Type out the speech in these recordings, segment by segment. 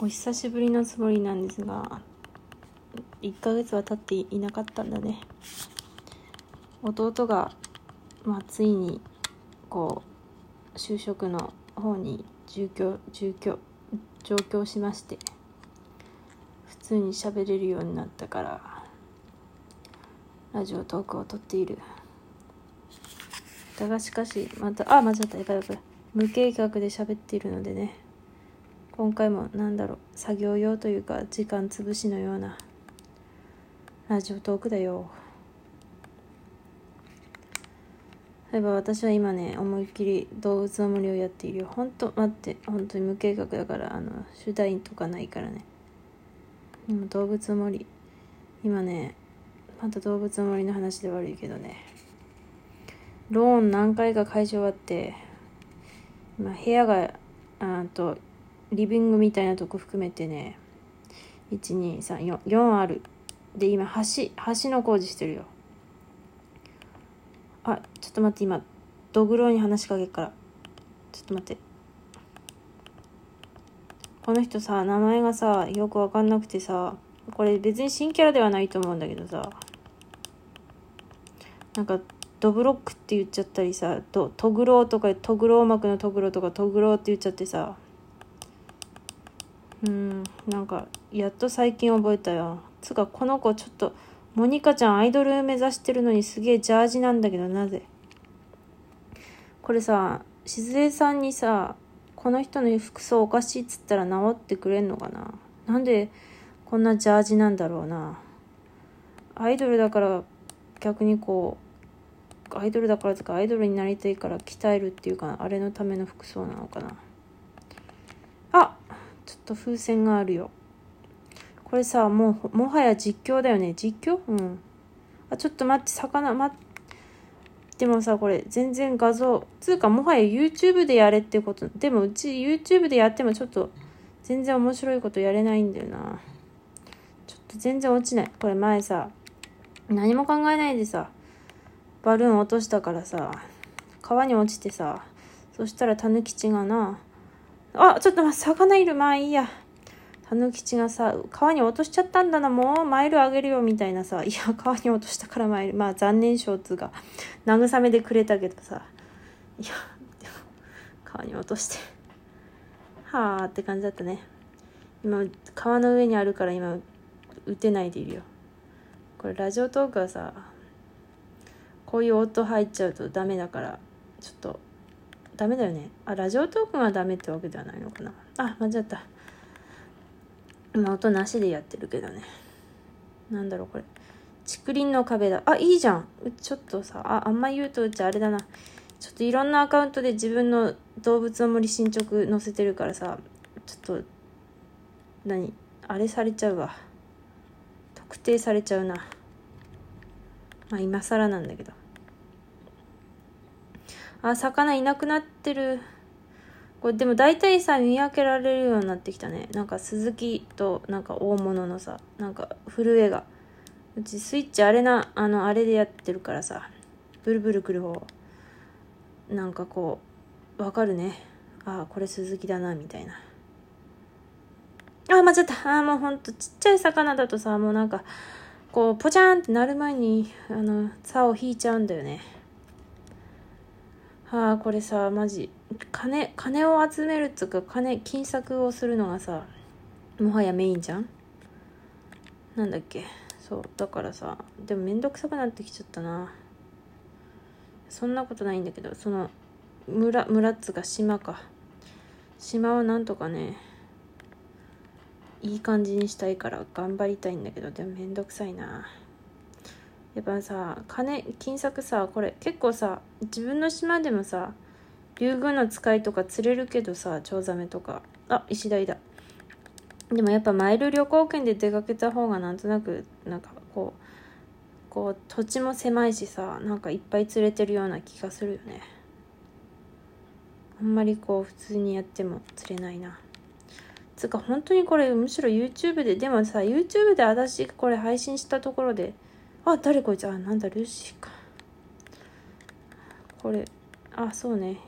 お久しぶりのつもりなんですが1ヶ月は経っていなかったんだね。弟が、まあ、ついにこう就職の方に住居住居上京しまして普通に喋れるようになったからラジオトークを撮っている。だがしかしまたあ間違った。やばいやばい。無計画で喋っているのでね。今回も何だろう作業用というか時間潰しのようなラジオトークだよ。例えば私は今ね思いっきり動物の森をやっているよ。ほんと待って本当に無計画だからあの主題とかないからね。でも動物の森今ねまた動物の森の話で悪いけどね。ローン何回か解消終わって今部屋があとリビングみたいなとこ含めてね。1234ある。で今橋橋の工事してるよ。あちょっと待って今ドグロに話しかけっから。ちょっと待って。この人さ名前がさよくわかんなくてさこれ別に新キャラではないと思うんだけどさ。なんかドブロックって言っちゃったりさとトグロとかトグロ膜のトグロとかトグロって言っちゃってさ。うんなんかやっと最近覚えたよ。つかこの子ちょっとモニカちゃんアイドル目指してるのにすげえジャージなんだけどなぜ。これさしずえさんにさこの人の服装おかしいっつったら治ってくれんのかな。なんでこんなジャージなんだろうな。アイドルだから逆にこうアイドルだからとかアイドルになりたいから鍛えるっていうかあれのための服装なのかな。ちょっと風船があるよ。これさもうもはや実況だよね。実況？うん。あちょっと待って魚待って。でもさこれ全然画像。つうかもはや YouTube でやれってこと。でもうち YouTube でやってもちょっと全然面白いことやれないんだよな。ちょっと全然落ちない。これ前さ何も考えないでさバルーン落としたからさ川に落ちてさそしたらタヌキチがなあちょっと待って魚いる。まあいいや。たぬきちがさ、川に落としちゃったんだな、もうマイルあげるよ、みたいなさ、いや、川に落としたからマイル。まあ、残念賞つうか、慰めでくれたけどさ、いや、でも、川に落として、はあって感じだったね。今、川の上にあるから今、打てないでいるよ。これ、ラジオトークはさ、こういう音入っちゃうとダメだから、ちょっと、ダメだよね。あ、ラジオトークがダメってわけではないのかな。あ、間違った。今音なしでやってるけどね。なんだろうこれ。竹林の壁だ。あいいじゃん。ちょっとさああんま言うとうちあれだな。ちょっといろんなアカウントで自分の動物の森進捗載せてるからさちょっと何？あれされちゃうわ。特定されちゃうな。まあ今更なんだけど。あ魚いなくなってる。これでも大体さ見分けられるようになってきたね。なんか鈴木となんか大物のさなんか震えが。うちスイッチあれなあのあれでやってるからさブルブルくる方。なんかこうわかるね。ああこれ鈴木だなみたいな。あ間違った。ああもうほんとちっちゃい魚だとさもうなんかこうポチャンってなる前にあの竿を引いちゃうんだよね。はあこれさマジ。金金を集めるっつうか金金策をするのがさもはやメインじゃん？なんだっけ？そうだからさでもめんどくさくなってきちゃったな。そんなことないんだけどその村村っつうか島か。島をなんとかねいい感じにしたいから頑張りたいんだけどでもめんどくさいな。やっぱさ金金策さこれ結構さ自分の島でもさ竜宮の使いとか釣れるけどさチョウザメとか。あ石鯛だでもやっぱマイル旅行券で出かけた方がなんとなくなんかこうこう土地も狭いしさなんかいっぱい釣れてるような気がするよね。あんまりこう普通にやっても釣れないな。つうか本当にこれむしろ YouTube ででもさ YouTube で私これ配信したところであ、誰こいつ？あ、なんだ、ルーシーか。これ、あ、そうね。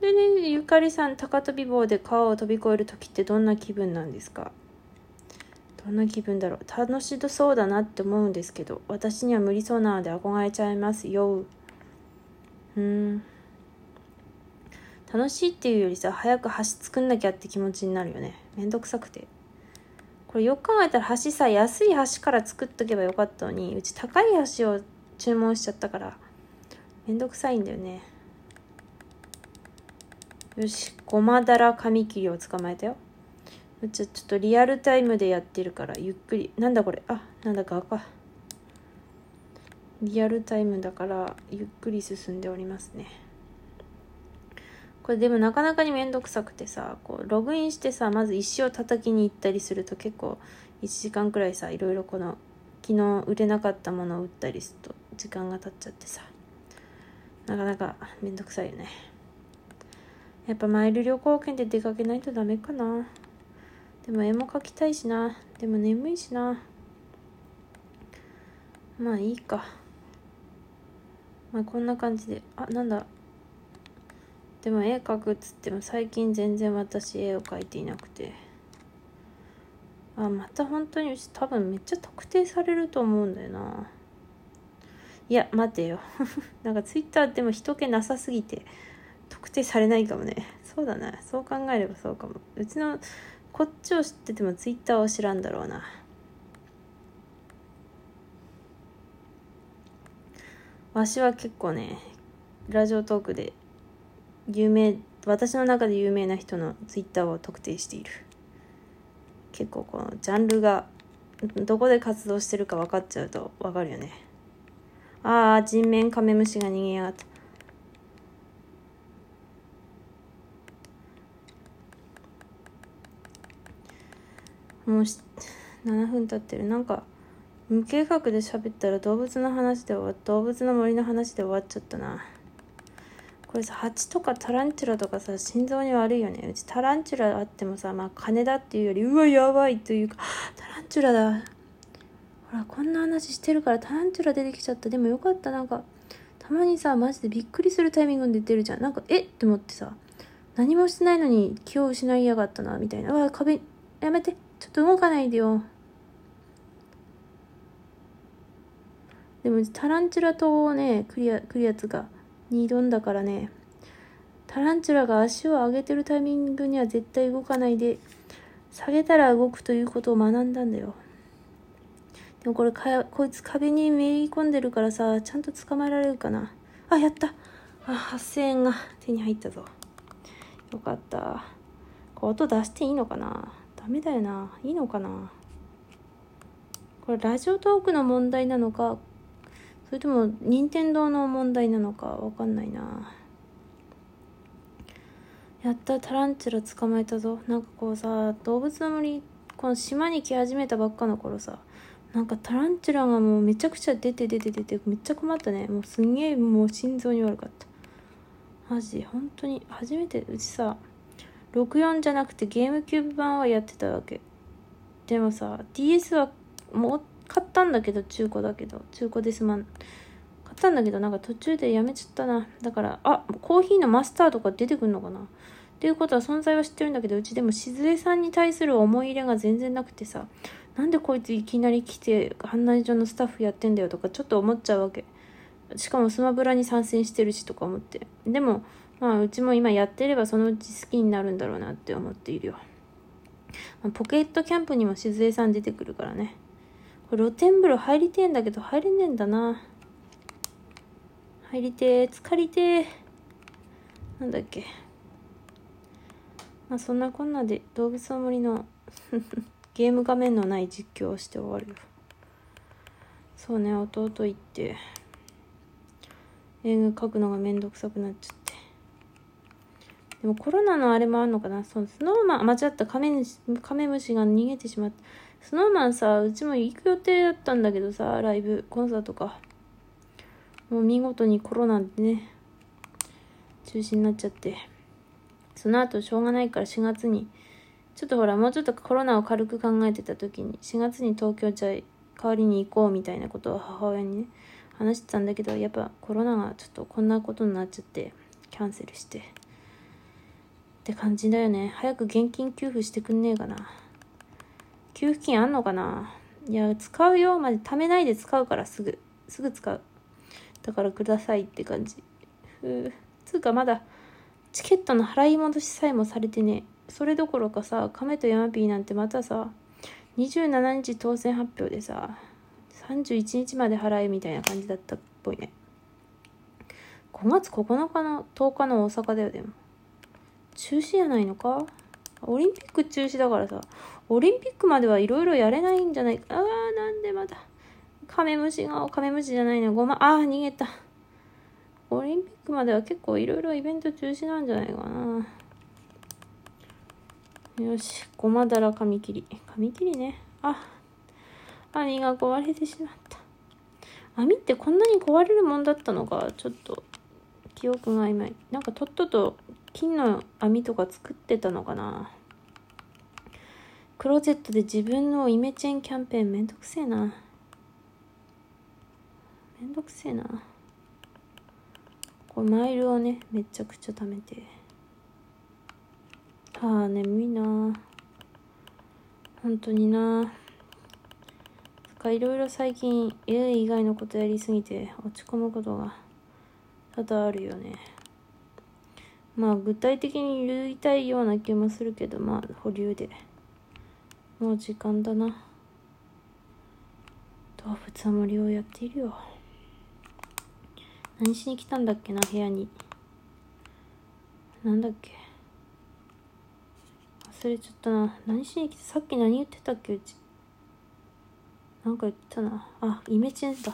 でねゆかりさん高跳び棒で川を飛び越える時ってどんな気分なんですか？どんな気分だろう？楽しそうだなって思うんですけど私には無理そうなので憧れちゃいますよ。うん。楽しいっていうよりさ早く橋作んなきゃって気持ちになるよね。めんどくさくて。これよく考えたら橋さ安い橋から作っとけばよかったのにうち高い橋を注文しちゃったからめんどくさいんだよね。よしごまだら紙切りを捕まえたよ。うちちょっとリアルタイムでやってるからゆっくり。なんだこれ？あなんだか赤。リアルタイムだからゆっくり進んでおりますね。これでもなかなかにめんどくさくてさこうログインしてさまず石を叩きに行ったりすると結構1時間くらいさいろいろこの昨日売れなかったものを売ったりすると時間が経っちゃってさ。なかなかめんどくさいよね。やっぱマイル旅行券で出かけないとダメかな。でも絵も描きたいしな。でも眠いしな。まあいいか。まあこんな感じで。あなんだ。でも絵描くっつっても最近全然私絵を描いていなくて。あまた本当にうち多分めっちゃ特定されると思うんだよな。いや待てよ。なんかツイッターでも人気なさすぎて特定されないかもね。そうだな。そう考えればそうかも。うちのこっちを知っててもツイッターを知らんだろうな。わしは結構ねラジオトークで有名私の中で有名な人のツイッターを特定している。結構このジャンルがどこで活動してるか分かっちゃうと分かるよね。ああ人面カメムシが逃げやがった。もうし7分経ってる。なんか無計画で喋ったら動物の話で終わ動物の森の話で終わっちゃったな。これさ蜂とかタランチュラとかさ心臓に悪いよねうちタランチュラあってもさまあ金だっていうよりうわやばいというかタランチュラだほらこんな話してるからタランチュラ出てきちゃったでもよかったなんかたまにさマジでびっくりするタイミングで出てるじゃんなんかえって思ってさ何もしてないのに気を失いやがったなみたいなうわ壁やめてちょっと動かないでよでもタランチュラ島をねクリアクリアつがに挑んだからね。タランチュラが足を上げてるタイミングには絶対動かないで下げたら動くということを学んだんだよ。でもこれかこいつ壁にめり込んでるからさちゃんと捕まえられるかな。あやった。あ8000円が手に入ったぞ。よかった。こ音出していいのかな。ダメだよな。いいのかな。これラジオトークの問題なのかそれとも任天堂の問題なのかわかんないな。やったタランチュラ捕まえたぞ。なんかこうさ動物の森この島に来始めたばっかの頃さなんかタランチュラがもうめちゃくちゃ出て出て出てめっちゃ困ったね。もうすんげえもう心臓に悪かった。マジ本当に初めてうちさ64じゃなくてゲームキューブ版はやってたわけ。でもさ DS はもう買ったんだけど中古だけど中古ですまん。買ったんだけどなんか途中でやめちゃったな。だからあコーヒーのマスターとか出てくんのかな。っていうことは存在は知ってるんだけどうちでも静江さんに対する思い入れが全然なくてさ。なんでこいついきなり来て案内所のスタッフやってんだよとかちょっと思っちゃうわけ。しかもスマブラに参戦してるしとか思って。でもまあうちも今やってればそのうち好きになるんだろうなって思っているよ、ポケットキャンプにも静江さん出てくるからね。露天風呂入りてえんだけど入れねえんだな。入りてえ。疲りてえ。なんだっけ。まあそんなこんなで動物の森の ゲーム画面のない実況をして終わるよ。そうね弟行って。映画描くのがめんどくさくなっちゃって。でもコロナのあれもあるのかな。そうスノーマン間違ったカメカメムシが逃げてしまったスノーマンさうちも行く予定だったんだけどさライブコンサートかもう見事にコロナでね中止になっちゃってその後しょうがないから4月にちょっとほらもうちょっとコロナを軽く考えてた時に4月に東京じゃ代わりに行こうみたいなことを母親にね話してたんだけどやっぱコロナがちょっとこんなことになっちゃってキャンセルしてって感じだよね。早く現金給付してくんねえかな。給付金あんのかな？いや、使うよ。まで貯めないで使うからすぐ。すぐ使う。だからくださいって感じ。ふう。つうかまだ、チケットの払い戻しさえもされてねそれどころかさ、亀と山ピーなんてまたさ、27日当選発表でさ、31日まで払えみたいな感じだったっぽいね。5月9日の10日の大阪だよ、でも。中止やないのか？オリンピック中止だからさ、オリンピックまではいろいろやれないんじゃない？か。あー、なんでまだ。カメムシが、カメムシじゃないな、ごま、あー、逃げた。オリンピックまでは結構いろいろイベント中止なんじゃないかな。よし、ごまだら紙切り。紙切りね。あ、網が壊れてしまった。網ってこんなに壊れるもんだったのか、ちょっと記憶が曖昧。なんかとっとと金の網とか作ってたのかな？クローゼットで自分のイメチェンキャンペーンめんどくせえな。めんどくせえな。これマイルをね、めちゃくちゃ貯めて。はあ、眠いな本当になかいろいろ最近家以外のことやりすぎて落ち込むことが多々あるよねまあ具体的に言いたいような気もするけどまあ保留でもう時間だな動物は森をやっているよ何しに来たんだっけな部屋になんだっけ忘れちゃったな。何しに来て、さっき何言ってたっけうち。なんか言ってたな。あ、イメチェンだ。